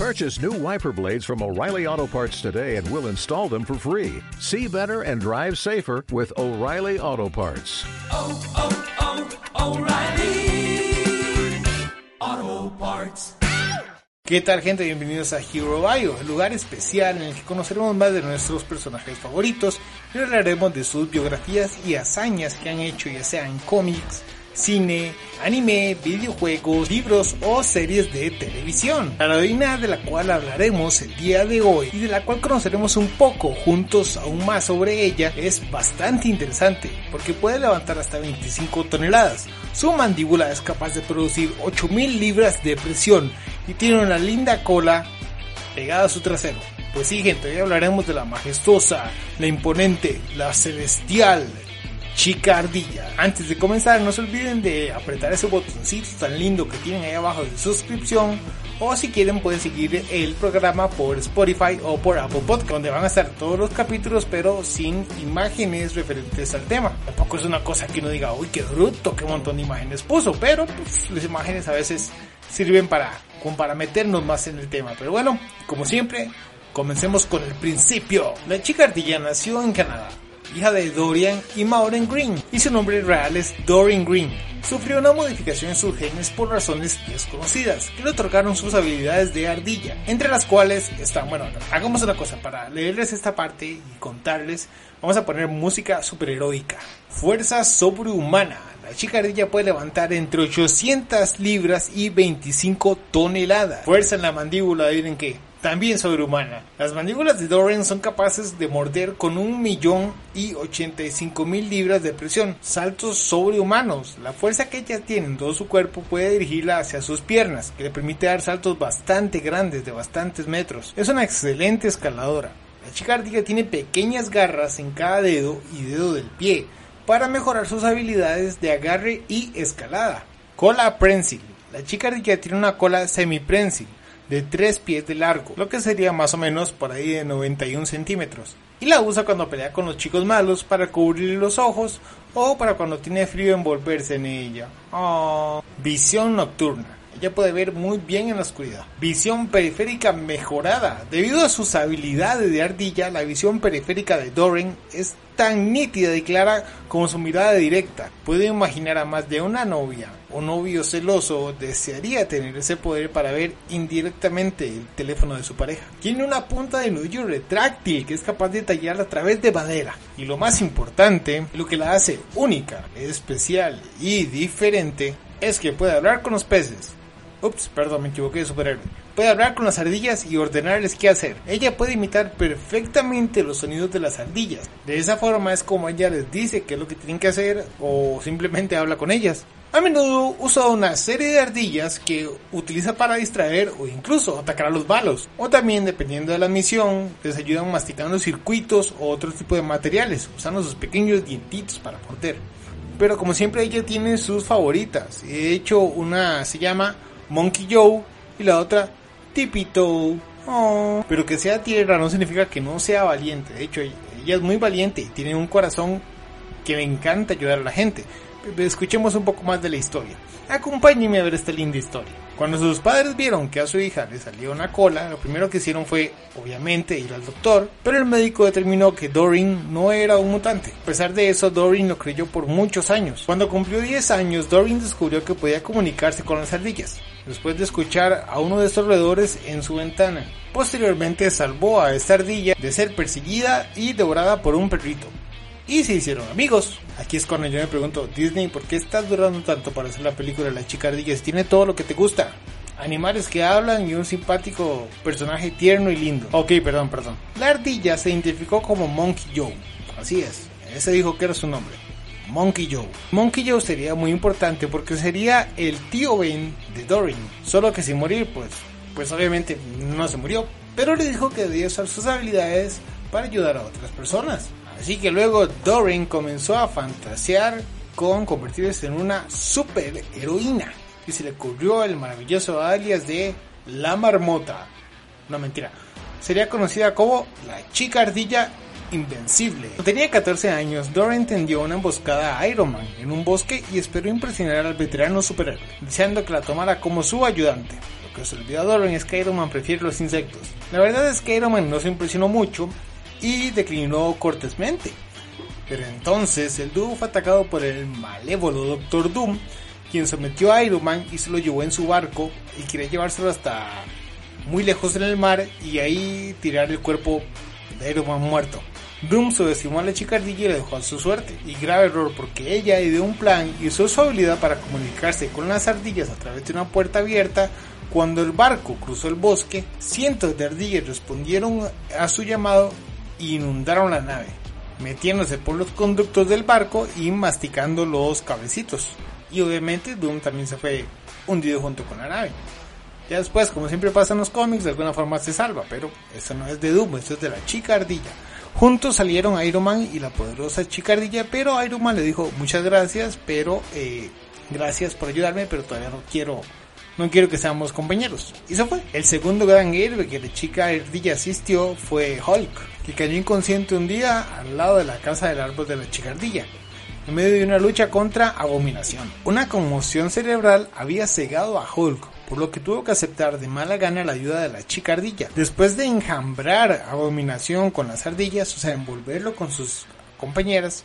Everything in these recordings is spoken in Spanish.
Purchase new wiper blades from O'Reilly Auto Parts today and we'll install them for free. See better and drive safer with O'Reilly Auto Parts. oh, oh, O'Reilly Auto Parts. ¿Qué tal gente? Bienvenidos a Hero Bio, el lugar especial en el que conoceremos más de nuestros personajes favoritos y hablaremos de sus biografías y hazañas que han hecho ya sea en cómics, cine, anime, videojuegos, libros o series de televisión. La heroína de la cual hablaremos el día de hoy y de la cual conoceremos un poco juntos aún más sobre ella es bastante interesante porque puede levantar hasta 25 toneladas. Su mandíbula es capaz de producir 8000 libras de presión y tiene una linda cola pegada a su trasero. Pues sí, gente, hoy hablaremos de la majestuosa, la imponente, la celestial chica ardilla. Antes de comenzar, no se olviden de apretar ese botoncito tan lindo que tienen ahí abajo de suscripción. O si quieren, pueden seguir el programa por Spotify o por Apple Podcast, donde van a estar todos los capítulos, pero sin imágenes referentes al tema. Tampoco es una cosa que uno diga, uy, qué bruto, qué montón de imágenes puso, pero pues, las imágenes a veces sirven para, para meternos más en el tema. Pero bueno, como siempre, comencemos con el principio. La chica ardilla nació en Canadá hija de Dorian y Maureen Green, y su nombre real es Dorian Green. Sufrió una modificación en sus genes por razones desconocidas, que le otorgaron sus habilidades de ardilla, entre las cuales están, bueno, hagamos una cosa, para leerles esta parte y contarles, vamos a poner música superheroica. Fuerza sobrehumana. La chica ardilla puede levantar entre 800 libras y 25 toneladas. Fuerza en la mandíbula, adivinen qué, también sobrehumana. Las mandíbulas de Dorian son capaces de morder con un millón y 85 mil libras de presión. Saltos sobrehumanos. La fuerza que ella tiene en todo su cuerpo puede dirigirla hacia sus piernas, que le permite dar saltos bastante grandes de bastantes metros. Es una excelente escaladora. La chica ardilla tiene pequeñas garras en cada dedo y dedo del pie para mejorar sus habilidades de agarre y escalada. Cola prensil. La chica ardilla tiene una cola semiprensil de 3 pies de largo, lo que sería más o menos por ahí de 91 centímetros. Y la usa cuando pelea con los chicos malos para cubrir los ojos o para cuando tiene frío envolverse en ella. Oh. Visión nocturna. Ella puede ver muy bien en la oscuridad. Visión periférica mejorada. Debido a sus habilidades de ardilla, la visión periférica de Doran es tan nítida y clara como su mirada directa. Puede imaginar a más de una novia o novio celoso desearía tener ese poder para ver indirectamente el teléfono de su pareja. Tiene una punta de nudillo retráctil que es capaz de tallar a través de madera. Y lo más importante, lo que la hace única, especial y diferente, es que puede hablar con los peces, Ups, perdón, me equivoqué de superhéroe. Puede hablar con las ardillas y ordenarles qué hacer. Ella puede imitar perfectamente los sonidos de las ardillas. De esa forma es como ella les dice qué es lo que tienen que hacer o simplemente habla con ellas. A menudo usa una serie de ardillas que utiliza para distraer o incluso atacar a los balos. O también, dependiendo de la misión, les ayudan masticando circuitos o otro tipo de materiales, usando sus pequeños dientitos para morder. Pero como siempre ella tiene sus favoritas. De hecho, una se llama Monkey Joe y la otra Tipito. Oh. Pero que sea tierra no significa que no sea valiente. De hecho, ella es muy valiente y tiene un corazón que le encanta ayudar a la gente. Escuchemos un poco más de la historia. Acompáñenme a ver esta linda historia. Cuando sus padres vieron que a su hija le salía una cola, lo primero que hicieron fue, obviamente, ir al doctor, pero el médico determinó que Doreen no era un mutante. A pesar de eso, Doreen lo creyó por muchos años. Cuando cumplió 10 años, Doreen descubrió que podía comunicarse con las ardillas, después de escuchar a uno de estos roedores en su ventana. Posteriormente salvó a esta ardilla de ser perseguida y devorada por un perrito y se hicieron amigos. Aquí es cuando yo me pregunto, Disney, ¿por qué estás durando tanto para hacer la película de la chica ardilla? Tiene todo lo que te gusta. Animales que hablan y un simpático personaje tierno y lindo. Ok, perdón, perdón. La ardilla se identificó como Monkey Joe. Así es, ese dijo que era su nombre. Monkey Joe. Monkey Joe sería muy importante porque sería el tío Ben de Doreen. Solo que sin morir, pues, pues obviamente no se murió. Pero le dijo que debía usar sus habilidades para ayudar a otras personas. Así que luego Doreen comenzó a fantasear con convertirse en una super heroína. Y se le ocurrió el maravilloso alias de La Marmota. No mentira. Sería conocida como la chica ardilla invencible. Cuando tenía 14 años, Doreen tendió una emboscada a Iron Man en un bosque y esperó impresionar al veterano superhéroe, deseando que la tomara como su ayudante. Lo que se olvidó a Doran es que Iron Man prefiere los insectos. La verdad es que Iron Man no se impresionó mucho y declinó cortésmente. Pero entonces el dúo fue atacado por el malévolo Doctor Doom, quien sometió a Iron Man y se lo llevó en su barco y quería llevárselo hasta muy lejos en el mar y ahí tirar el cuerpo de Iron Man muerto. Doom subestimó a la chicardilla y le dejó a su suerte, y grave error porque ella ideó un plan y usó su habilidad para comunicarse con las ardillas a través de una puerta abierta. Cuando el barco cruzó el bosque, cientos de ardillas respondieron a su llamado e inundaron la nave, metiéndose por los conductos del barco y masticando los cabecitos. Y obviamente Doom también se fue hundido junto con la nave. Ya después, como siempre pasa en los cómics, de alguna forma se salva, pero eso no es de Doom, esto es de la chica ardilla. Juntos salieron Iron Man y la poderosa chica ardilla, pero Iron Man le dijo muchas gracias, pero eh, gracias por ayudarme, pero todavía no quiero, no quiero que seamos compañeros. Y eso fue. El segundo gran héroe que la chica ardilla asistió fue Hulk, que cayó inconsciente un día al lado de la casa del árbol de la chica ardilla en medio de una lucha contra Abominación. Una conmoción cerebral había cegado a Hulk, por lo que tuvo que aceptar de mala gana la ayuda de la chica ardilla. Después de enjambrar Abominación con las ardillas, o sea, envolverlo con sus compañeras,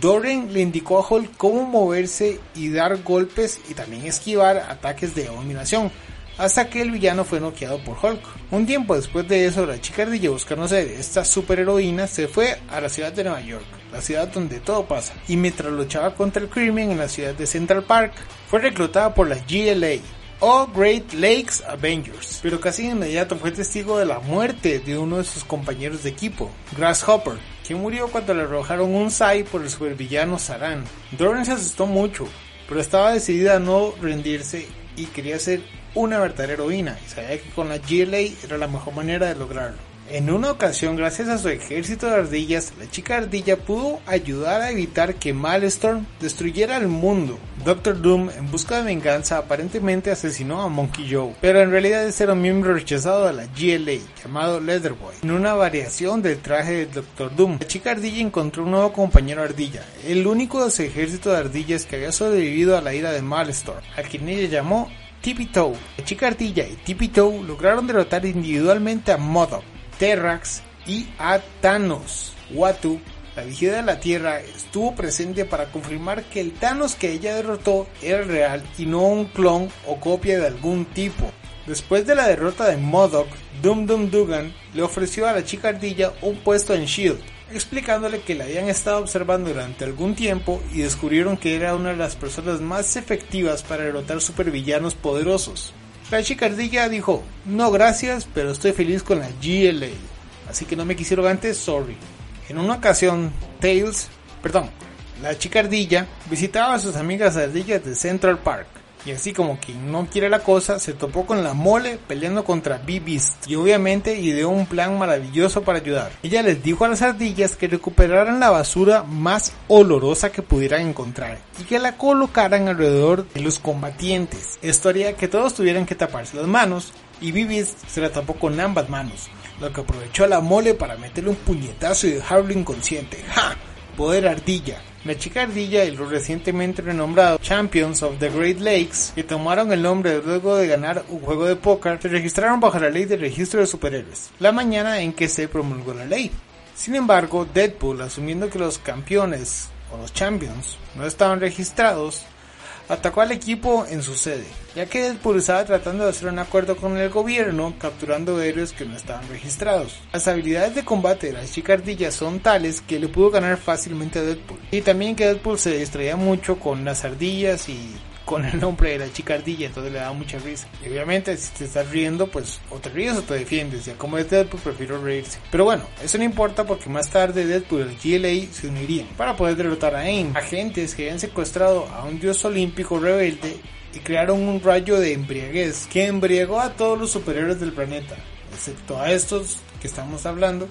Doren le indicó a Hulk cómo moverse y dar golpes y también esquivar ataques de Abominación hasta que el villano fue noqueado por Hulk. Un tiempo después de eso, la chica ardilla buscando ser esta superheroína se fue a la ciudad de Nueva York, la ciudad donde todo pasa, y mientras luchaba contra el crimen en la ciudad de Central Park, fue reclutada por la GLA, o Great Lakes Avengers, pero casi de inmediato fue testigo de la muerte de uno de sus compañeros de equipo, Grasshopper, quien murió cuando le arrojaron un Sai por el supervillano Saran. Doran se asustó mucho, pero estaba decidida a no rendirse y quería ser una verdadera heroína y sabía que con la GLA era la mejor manera de lograrlo. En una ocasión, gracias a su ejército de ardillas, la chica ardilla pudo ayudar a evitar que Malstorm destruyera el mundo. Doctor Doom, en busca de venganza, aparentemente asesinó a Monkey Joe, pero en realidad ese era un miembro rechazado de la GLA, llamado Leatherboy, en una variación del traje de Doctor Doom. La chica ardilla encontró un nuevo compañero ardilla, el único de su ejército de ardillas que había sobrevivido a la ira de Malstorm, a quien ella llamó Tippy Toe. La chica ardilla y Tippy Toe lograron derrotar individualmente a Modoc, Terrax y a Thanos. Watu, la vigía de la Tierra, estuvo presente para confirmar que el Thanos que ella derrotó era real y no un clon o copia de algún tipo. Después de la derrota de Modoc, Dum Dum Dugan le ofreció a la chica ardilla un puesto en Shield, explicándole que la habían estado observando durante algún tiempo y descubrieron que era una de las personas más efectivas para derrotar supervillanos poderosos. La chica ardilla dijo, no gracias, pero estoy feliz con la GLA, así que no me quisieron antes, sorry. En una ocasión, Tails, perdón, la chica ardilla visitaba a sus amigas ardillas de Central Park. Y así como quien no quiere la cosa, se topó con la mole peleando contra B-Beast y obviamente ideó un plan maravilloso para ayudar. Ella les dijo a las ardillas que recuperaran la basura más olorosa que pudieran encontrar y que la colocaran alrededor de los combatientes. Esto haría que todos tuvieran que taparse las manos y B-Beast se la tapó con ambas manos, lo que aprovechó la mole para meterle un puñetazo y dejarlo inconsciente. ¡Ja! Poder ardilla. La chica ardilla y los recientemente renombrados Champions of the Great Lakes, que tomaron el nombre luego de ganar un juego de póker, se registraron bajo la ley de registro de superhéroes, la mañana en que se promulgó la ley. Sin embargo, Deadpool, asumiendo que los campeones o los champions no estaban registrados, atacó al equipo en su sede, ya que Deadpool estaba tratando de hacer un acuerdo con el gobierno capturando héroes que no estaban registrados. Las habilidades de combate de la chica ardilla son tales que le pudo ganar fácilmente a Deadpool. Y también que Deadpool se distraía mucho con las ardillas y con el nombre de la chica ardilla, entonces le daba mucha risa. Y obviamente si te estás riendo, pues o te ríes o te defiendes. Ya como es Deadpool, prefiero reírse. Pero bueno, eso no importa porque más tarde Deadpool y el GLA se unirían para poder derrotar a AIM, agentes que habían secuestrado a un dios olímpico rebelde y crearon un rayo de embriaguez que embriagó a todos los superhéroes del planeta, excepto a estos que estamos hablando.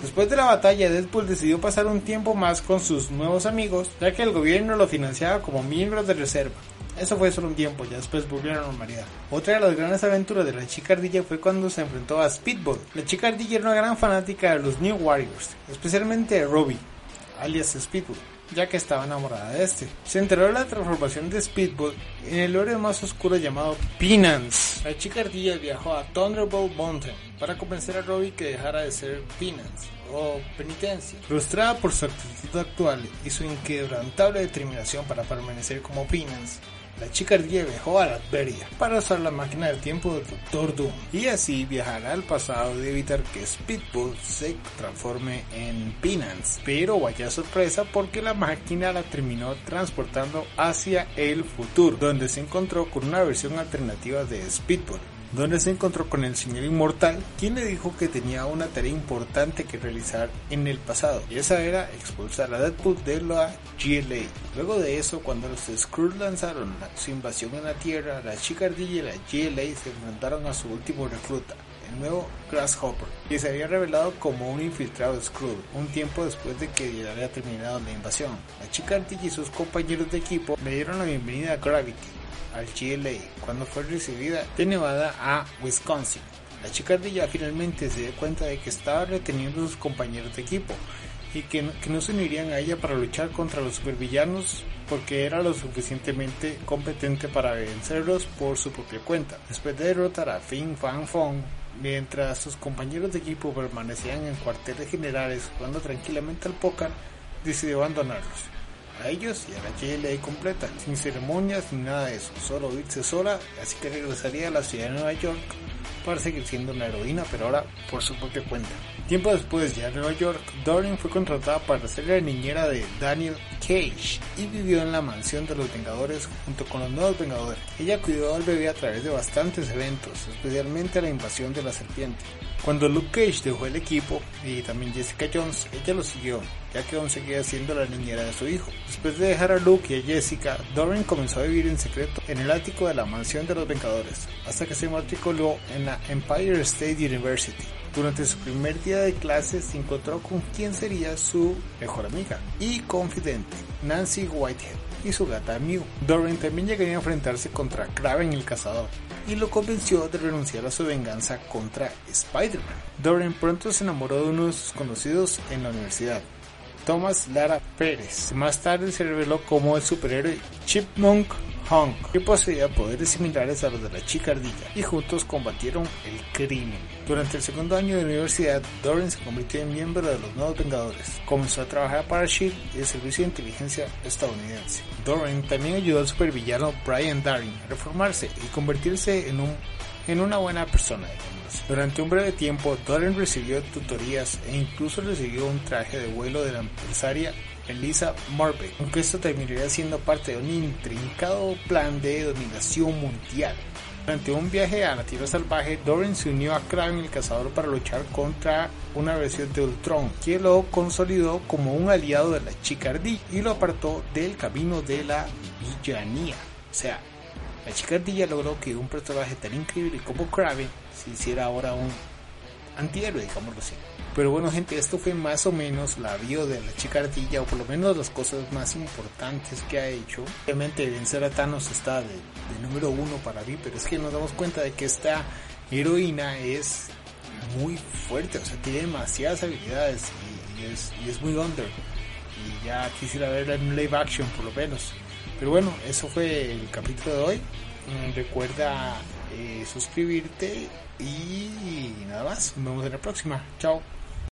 Después de la batalla, Deadpool decidió pasar un tiempo más con sus nuevos amigos, ya que el gobierno lo financiaba como miembro de reserva. Eso fue solo un tiempo, ya después volvió a la normalidad. Otra de las grandes aventuras de la chica ardilla fue cuando se enfrentó a Speedball. La chica ardilla era una gran fanática de los New Warriors, especialmente de Robbie, alias Speedball. ya que estaba enamorada de este. Se enteró de la transformación de Speedball en el lore más oscuro llamado Penance. La chica ardilla viajó a Thunderbolt Mountain para convencer a Robbie que dejara de ser Penance o penitencia. Frustrada por su actitud actual y su inquebrantable determinación para permanecer como Penance, la chica viajó a Latveria para usar la máquina del tiempo del Doctor Doom y así viajar al pasado y evitar que Speedball se transforme en Penance. Pero vaya sorpresa porque la máquina la terminó transportando hacia el futuro, donde se encontró con una versión alternativa de Speedball donde se encontró con el señor inmortal, quien le dijo que tenía una tarea importante que realizar en el pasado, y esa era expulsar a Deadpool de la GLA. Luego de eso, cuando los Skrulls lanzaron su invasión en la Tierra, la chica ardilla y la GLA se enfrentaron a su último recluta, el nuevo Grasshopper, que se había revelado como un infiltrado Skrull un tiempo después de que ya había terminado la invasión. La chica ardilla y sus compañeros de equipo le dieron la bienvenida a Gravity, al GLA cuando fue recibida de Nevada a Wisconsin. La chica ardilla finalmente se dio cuenta de que estaba reteniendo a sus compañeros de equipo y que no, que no se unirían a ella para luchar contra los supervillanos porque era lo suficientemente competente para vencerlos por su propia cuenta. Después de derrotar a Fin Fan Fong, mientras sus compañeros de equipo permanecían en cuarteles generales jugando tranquilamente al póker, decidió abandonarlos a ellos y a la GLA completa, sin ceremonias ni nada de eso, solo irse sola, así que regresaría a la ciudad de Nueva York para seguir siendo una heroína, pero ahora por su propia cuenta. Tiempo después, ya en Nueva York, Doreen fue contratada para ser la niñera de Daniel Cage y vivió en la mansión de los Vengadores junto con los nuevos Vengadores. Ella cuidó al bebé a través de bastantes eventos, especialmente la invasión de la serpiente. Cuando Luke Cage dejó el equipo y también Jessica Jones, ella lo siguió, ya que aún seguía siendo la niñera de su hijo. Después de dejar a Luke y a Jessica, Doreen comenzó a vivir en secreto en el ático de la mansión de los Vengadores, hasta que se matriculó en la Empire State University. Durante su primer día de clase se encontró con quien sería su mejor amiga y confidente, Nancy Whitehead, y su gata Mew. Doreen también llegaría a enfrentarse contra Kraven el cazador y lo convenció de renunciar a su venganza contra Spider-Man. Doreen pronto se enamoró de uno de sus conocidos en la universidad, Thomas Lara Pérez. Más tarde se reveló como el superhéroe Chipmunk Que poseía poderes similares a los de la chica ardilla, y juntos combatieron el crimen. Durante el segundo año de universidad, Doreen se convirtió en miembro de los Nuevos Vengadores. Comenzó a trabajar para SHIELD y el Servicio de Inteligencia estadounidense. Doreen también ayudó al supervillano Brian Daring a reformarse y convertirse en, un, en una buena persona. Durante un breve tiempo, Doreen recibió tutorías e incluso recibió un traje de vuelo de la empresaria Elisa Marbeck, aunque esto terminaría siendo parte de un intrincado plan de dominación mundial. Durante un viaje a la Tierra Salvaje, Doreen se unió a Kraven el Cazador para luchar contra una versión de Ultron, que lo consolidó como un aliado de la chica ardilla y lo apartó del camino de la villanía. O sea, la chica ardilla logró que un personaje tan increíble como Kraven se hiciera ahora un antihéroe, digámoslo así. Pero bueno, gente, esto fue más o menos la bio de la chica ardilla, o por lo menos las cosas más importantes que ha hecho. Obviamente, vencer a Thanos está de, número uno para mí, pero es que nos damos cuenta de que esta heroína es muy fuerte, o sea, tiene demasiadas habilidades y, es, muy under. Y ya quisiera verla en live action, por lo menos. Pero bueno, eso fue el capítulo de hoy. Mm, Recuerda eh, suscribirte y nada más. Nos vemos en la próxima. Chao.